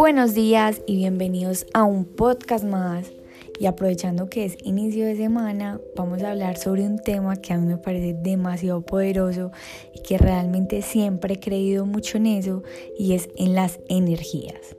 Buenos días y bienvenidos a un podcast más. Y aprovechando que es inicio de semana, vamos a hablar sobre un tema que a mí me parece demasiado poderoso y que realmente siempre he creído mucho en eso y es en las energías.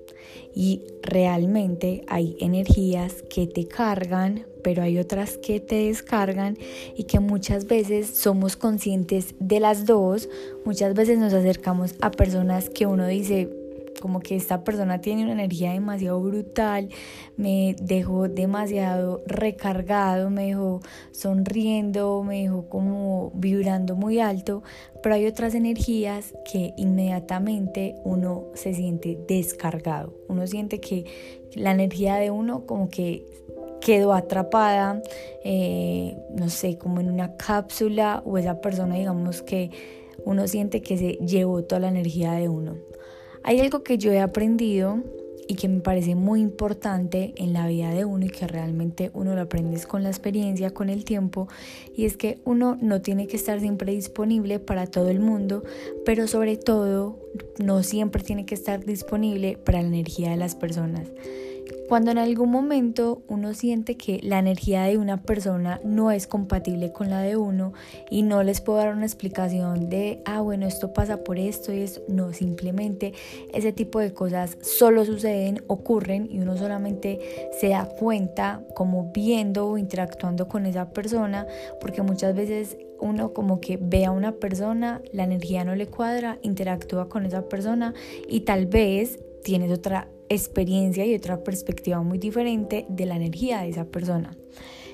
Y realmente hay energías que te cargan, pero hay otras que te descargan y que muchas veces somos conscientes de las dos. Muchas veces nos acercamos a personas que uno dice, como que esta persona tiene una energía demasiado brutal, me dejó demasiado recargado, me dejó sonriendo, me dejó como vibrando muy alto, pero hay otras energías que inmediatamente uno se siente descargado, uno siente que la energía de uno como que quedó atrapada, eh, no sé, como en una cápsula o esa persona digamos que uno siente que se llevó toda la energía de uno. Hay algo que yo he aprendido y que me parece muy importante en la vida de uno y que realmente uno lo aprendes con la experiencia, con el tiempo, y es que uno no tiene que estar siempre disponible para todo el mundo, pero sobre todo no siempre tiene que estar disponible para la energía de las personas. Cuando en algún momento uno siente que la energía de una persona no es compatible con la de uno y no les puedo dar una explicación de, ah, bueno, esto pasa por esto y eso, no, simplemente ese tipo de cosas solo suceden, ocurren y uno solamente se da cuenta como viendo o interactuando con esa persona, porque muchas veces uno como que ve a una persona, la energía no le cuadra, interactúa con esa persona y tal vez tienes otra experiencia y otra perspectiva muy diferente de la energía de esa persona.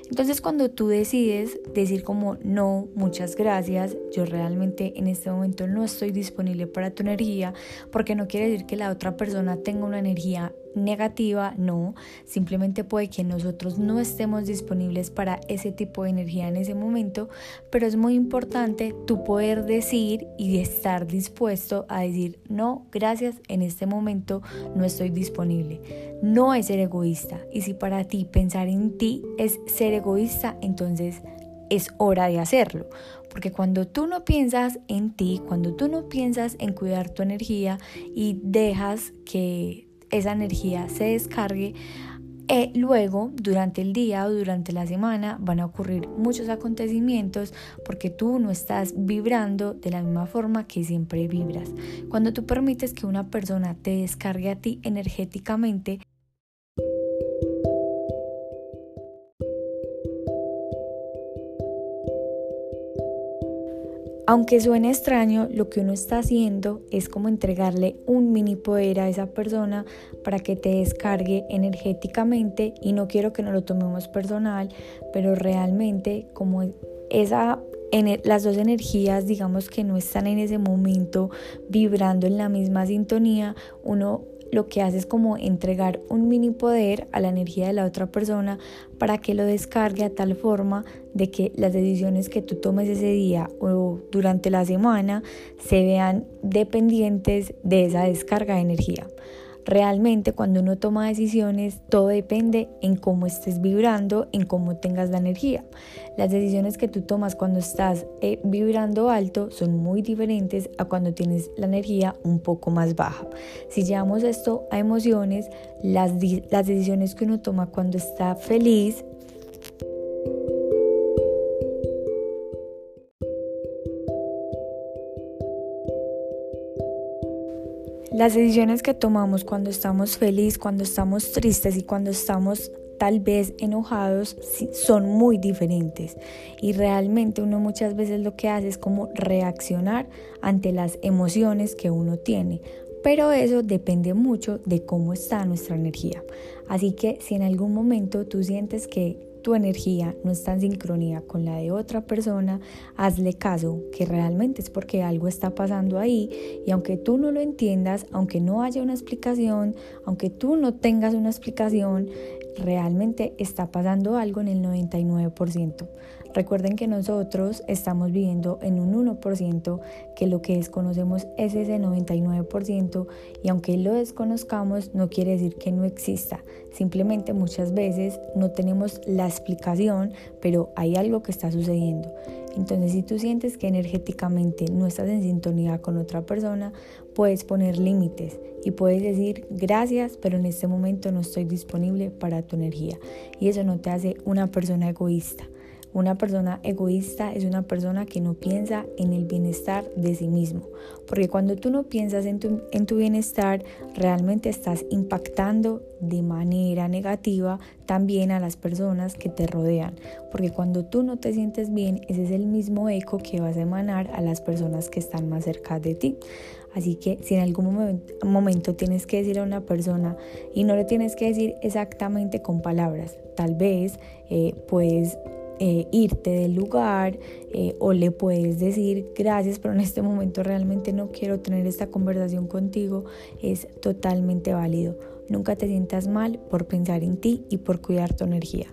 Entonces cuando tú decides decir como no, muchas gracias, yo realmente en este momento no estoy disponible para tu energía, porque no quiere decir que la otra persona tenga una energía negativa, no, simplemente puede que nosotros no estemos disponibles para ese tipo de energía en ese momento, pero es muy importante tu poder decir y estar dispuesto a decir, no, gracias, en este momento no estoy disponible. No es ser egoísta y si para ti pensar en ti es ser egoísta, entonces es hora de hacerlo. Porque cuando tú no piensas en ti, cuando tú no piensas en cuidar tu energía y dejas que esa energía se descargue, eh, luego, durante el día o durante la semana, van a ocurrir muchos acontecimientos porque tú no estás vibrando de la misma forma que siempre vibras. Cuando tú permites que una persona te descargue a ti energéticamente, Aunque suene extraño, lo que uno está haciendo es como entregarle un mini poder a esa persona para que te descargue energéticamente y no quiero que nos lo tomemos personal, pero realmente como esa las dos energías, digamos que no están en ese momento vibrando en la misma sintonía, uno lo que hace es como entregar un mini poder a la energía de la otra persona para que lo descargue a tal forma de que las decisiones que tú tomes ese día o durante la semana se vean dependientes de esa descarga de energía. Realmente cuando uno toma decisiones, todo depende en cómo estés vibrando, en cómo tengas la energía. Las decisiones que tú tomas cuando estás eh, vibrando alto son muy diferentes a cuando tienes la energía un poco más baja. Si llevamos esto a emociones, las, las decisiones que uno toma cuando está feliz, Las decisiones que tomamos cuando estamos felices, cuando estamos tristes y cuando estamos tal vez enojados son muy diferentes y realmente uno muchas veces lo que hace es como reaccionar ante las emociones que uno tiene. Pero eso depende mucho de cómo está nuestra energía. Así que si en algún momento tú sientes que tu energía no está en sincronía con la de otra persona, hazle caso, que realmente es porque algo está pasando ahí y aunque tú no lo entiendas, aunque no haya una explicación, aunque tú no tengas una explicación, realmente está pasando algo en el 99%. Recuerden que nosotros estamos viviendo en un 1%, que lo que desconocemos es ese 99% y aunque lo desconozcamos no quiere decir que no exista. Simplemente muchas veces no tenemos la explicación, pero hay algo que está sucediendo. Entonces si tú sientes que energéticamente no estás en sintonía con otra persona, puedes poner límites y puedes decir gracias, pero en este momento no estoy disponible para tu energía. Y eso no te hace una persona egoísta. Una persona egoísta es una persona que no piensa en el bienestar de sí mismo, porque cuando tú no piensas en tu, en tu, bienestar, realmente estás impactando de manera negativa también a las personas que te rodean, porque cuando tú no te sientes bien, ese es el mismo eco que vas a emanar a las personas que están más cerca de ti. Así que si en algún momento tienes que decir a una persona y no le tienes que decir exactamente con palabras, tal vez eh, puedes eh, irte del lugar eh, o le puedes decir gracias, pero en este momento realmente no quiero tener esta conversación contigo, es totalmente válido. Nunca te sientas mal por pensar en ti y por cuidar tu energía.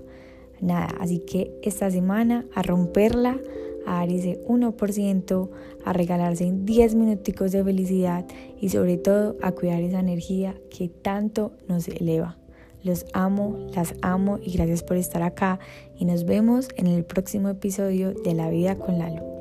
Nada, así que esta semana a romperla, a dar ese 1%, a regalarse 10 minuticos de felicidad y sobre todo a cuidar esa energía que tanto nos eleva. Los amo, las amo y gracias por estar acá y nos vemos en el próximo episodio de La vida con Lalo.